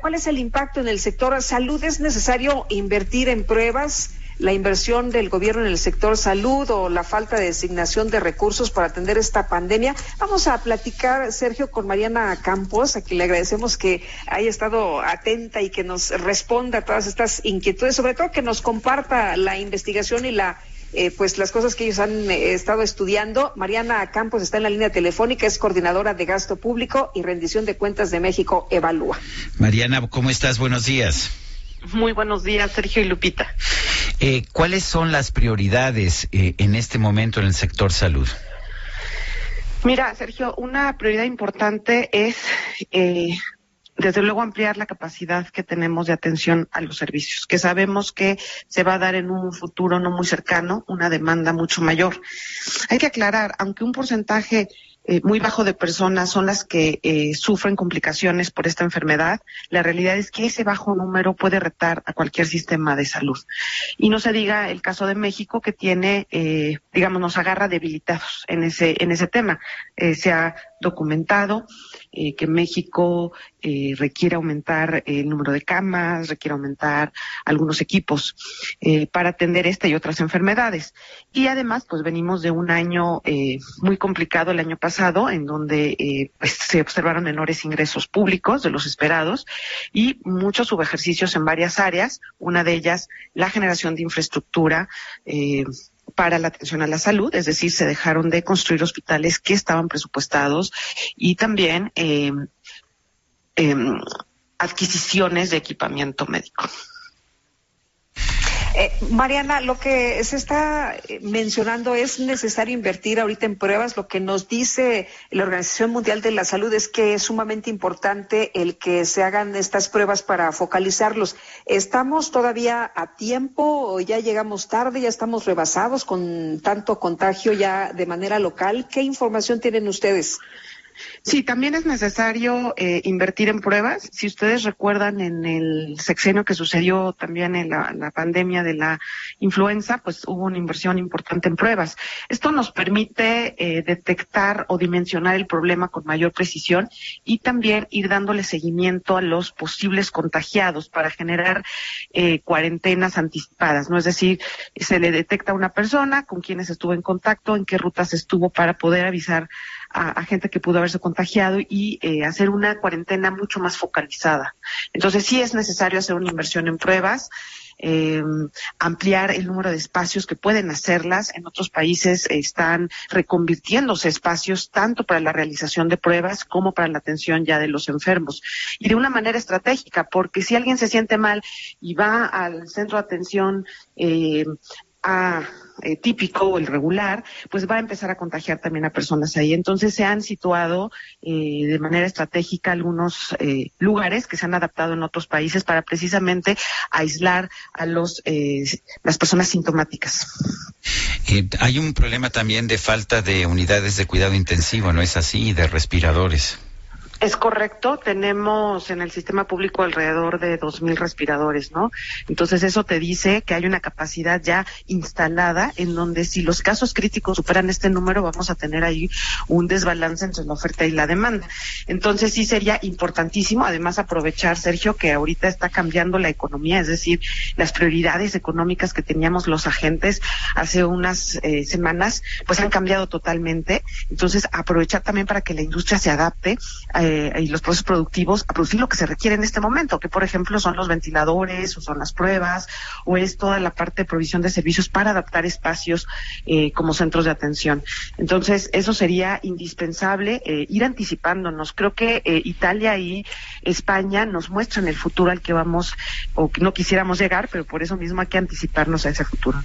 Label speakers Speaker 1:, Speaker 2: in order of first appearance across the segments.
Speaker 1: ¿Cuál es el impacto en el sector salud? ¿Es necesario invertir en pruebas? la inversión del gobierno en el sector salud o la falta de designación de recursos para atender esta pandemia. Vamos a platicar, Sergio, con Mariana Campos, a quien le agradecemos que haya estado atenta y que nos responda a todas estas inquietudes, sobre todo que nos comparta la investigación y la eh, pues las cosas que ellos han eh, estado estudiando. Mariana Campos está en la línea telefónica, es coordinadora de gasto público y rendición de cuentas de México, Evalúa.
Speaker 2: Mariana, ¿cómo estás? Buenos días.
Speaker 3: Muy buenos días, Sergio y Lupita.
Speaker 2: Eh, ¿Cuáles son las prioridades eh, en este momento en el sector salud?
Speaker 3: Mira, Sergio, una prioridad importante es, eh, desde luego, ampliar la capacidad que tenemos de atención a los servicios, que sabemos que se va a dar en un futuro no muy cercano una demanda mucho mayor. Hay que aclarar, aunque un porcentaje eh, muy bajo de personas son las que eh, sufren complicaciones por esta enfermedad, la realidad es que ese bajo número puede retar a cualquier sistema de salud. Y no se diga el caso de México que tiene, eh, digamos, nos agarra debilitados en ese, en ese tema. se ha documentado eh, que México eh, requiere aumentar el número de camas, requiere aumentar algunos equipos eh, para atender esta y otras enfermedades. Y además, pues venimos de un año eh, muy complicado el año pasado, en donde eh, pues, se observaron menores ingresos públicos de los esperados y muchos subejercicios en varias áreas, una de ellas la generación de infraestructura. Para la atención a la salud, es decir, se dejaron de construir hospitales que estaban presupuestados y también eh, eh, adquisiciones de equipamiento médico.
Speaker 1: Eh, Mariana, lo que se está eh, mencionando es necesario invertir ahorita en pruebas. Lo que nos dice la Organización Mundial de la Salud es que es sumamente importante el que se hagan estas pruebas para focalizarlos. ¿Estamos todavía a tiempo o ya llegamos tarde, ya estamos rebasados con tanto contagio ya de manera local? ¿Qué información tienen ustedes?
Speaker 3: Sí, también es necesario eh, invertir en pruebas. Si ustedes recuerdan en el sexenio que sucedió también en la, pandemia de la influenza, pues hubo una inversión importante en pruebas. Esto nos permite eh, detectar o dimensionar el problema con mayor precisión y también ir dándole seguimiento a los posibles contagiados para generar eh, cuarentenas anticipadas, ¿no? Es decir, se le detecta a una persona con quienes estuvo en contacto, en qué rutas estuvo para poder avisar a, gente que pudo haberse contagiado y eh, hacer una cuarentena mucho más focalizada. Entonces sí es necesario hacer una inversión en pruebas. Eh, ampliar el número de espacios que pueden hacerlas. En otros países están reconvirtiéndose espacios tanto para la realización de pruebas como para la atención ya de los enfermos. Y de una manera estratégica, porque si alguien se siente mal y va al centro de atención eh, a eh, típico o el regular, pues va a empezar a contagiar también a personas ahí. Entonces se han situado eh, de manera estratégica algunos eh, lugares que se han adaptado en otros países para precisamente aislar a los eh, las personas sintomáticas.
Speaker 2: Eh, hay un problema también de falta de unidades de cuidado intensivo, ¿no es así? De respiradores.
Speaker 3: Es correcto, tenemos en el sistema público alrededor de 2.000 respiradores, ¿no? Entonces eso te dice que hay una capacidad ya instalada en donde si los casos críticos superan este número vamos a tener ahí un desbalance entre la oferta y la demanda. Entonces sí sería importantísimo, además aprovechar, Sergio, que ahorita está cambiando la economía, es decir, las prioridades económicas que teníamos los agentes hace unas eh, semanas, pues han cambiado totalmente. Entonces aprovechar también para que la industria se adapte. Eh, eh, y los procesos productivos a producir lo que se requiere en este momento, que por ejemplo son los ventiladores o son las pruebas o es toda la parte de provisión de servicios para adaptar espacios eh, como centros de atención. Entonces, eso sería indispensable eh, ir anticipándonos. Creo que eh, Italia y España nos muestran el futuro al que vamos o que no quisiéramos llegar, pero por eso mismo hay que anticiparnos a ese futuro.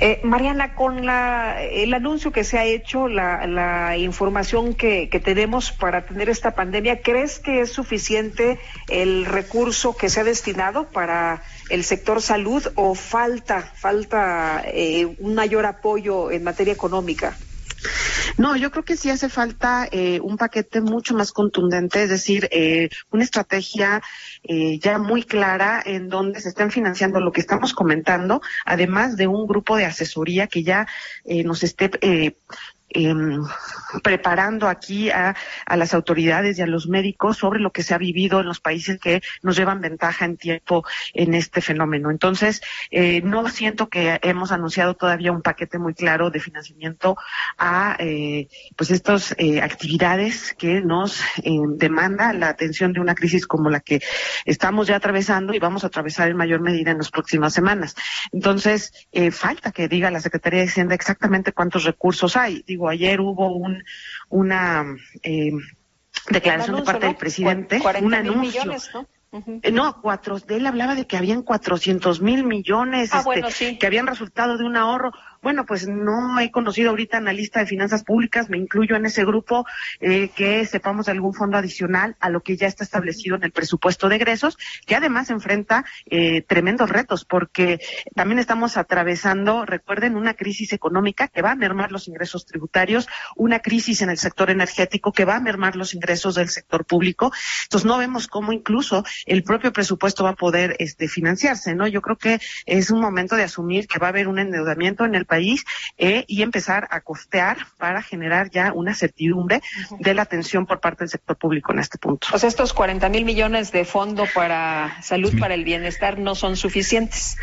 Speaker 1: Eh, Mariana, con la, el anuncio que se ha hecho, la, la información que, tenemos para atender esta pandemia, ¿crees que es suficiente el recurso que se ha destinado para el sector salud o falta, falta eh, un mayor apoyo en materia económica?
Speaker 3: No, yo creo que sí hace falta eh, un paquete mucho más contundente, es decir, eh, una estrategia eh, ya muy clara en donde se estén financiando lo que estamos comentando, además de un grupo de asesoría que ya nos esté em, preparando aquí a, a, las autoridades y a los médicos sobre lo que se ha vivido en los países que nos llevan ventaja en tiempo en este fenómeno. Entonces, eh, no siento que hemos anunciado todavía un paquete muy claro de financiamiento a eh, pues estas eh, actividades que nos eh, demanda la atención de una crisis como la que estamos ya atravesando y vamos a atravesar en mayor medida en las próximas semanas. Entonces, eh, falta que diga la Secretaría de Hacienda exactamente cuántos recursos hay. Ayer hubo un, una eh, declaración
Speaker 1: anuncio,
Speaker 3: de parte
Speaker 1: ¿no?
Speaker 3: del presidente, un
Speaker 1: 40 mil
Speaker 3: anuncio.
Speaker 1: millones, ¿no?
Speaker 3: No, cuatro, él hablaba de que habían 400 mil millones
Speaker 1: Ah,
Speaker 3: este,
Speaker 1: bueno, sí.
Speaker 3: que habían resultado de un ahorro. Bueno, pues no he conocido ahorita analista de finanzas públicas, me incluyo en ese grupo, eh, que sepamos de algún fondo adicional a lo que ya está establecido en el presupuesto de egresos, que además enfrenta eh, tremendos retos, porque también estamos atravesando, recuerden, una crisis económica que va a mermar los ingresos tributarios, una crisis en el sector energético que va a mermar los ingresos del sector público. Entonces no vemos cómo incluso el propio presupuesto va a poder este, financiarse, ¿no? Yo creo que es un momento de asumir que va a haber un endeudamiento en el país eh, y empezar a costear para generar ya una certidumbre de la atención por parte del sector público en este punto.
Speaker 1: O sea, estos 40 mil millones de fondo para salud, para el bienestar, no son suficientes.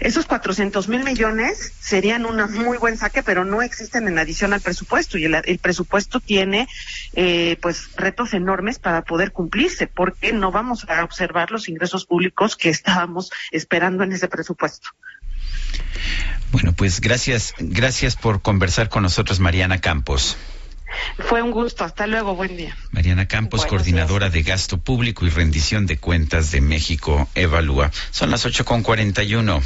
Speaker 3: Esos 400 mil millones serían un muy buen saque, pero no existen en adición al presupuesto y el, el presupuesto tiene eh, pues retos enormes para poder cumplirse, porque no vamos a observar los ingresos públicos que estábamos esperando en ese presupuesto.
Speaker 2: Bueno, pues gracias, gracias por conversar con nosotros, Mariana Campos.
Speaker 3: Fue un gusto. Hasta luego. Buen día.
Speaker 2: Mariana Campos, coordinadora de gasto público y rendición de cuentas de México, Evalúa. Son las 8.41.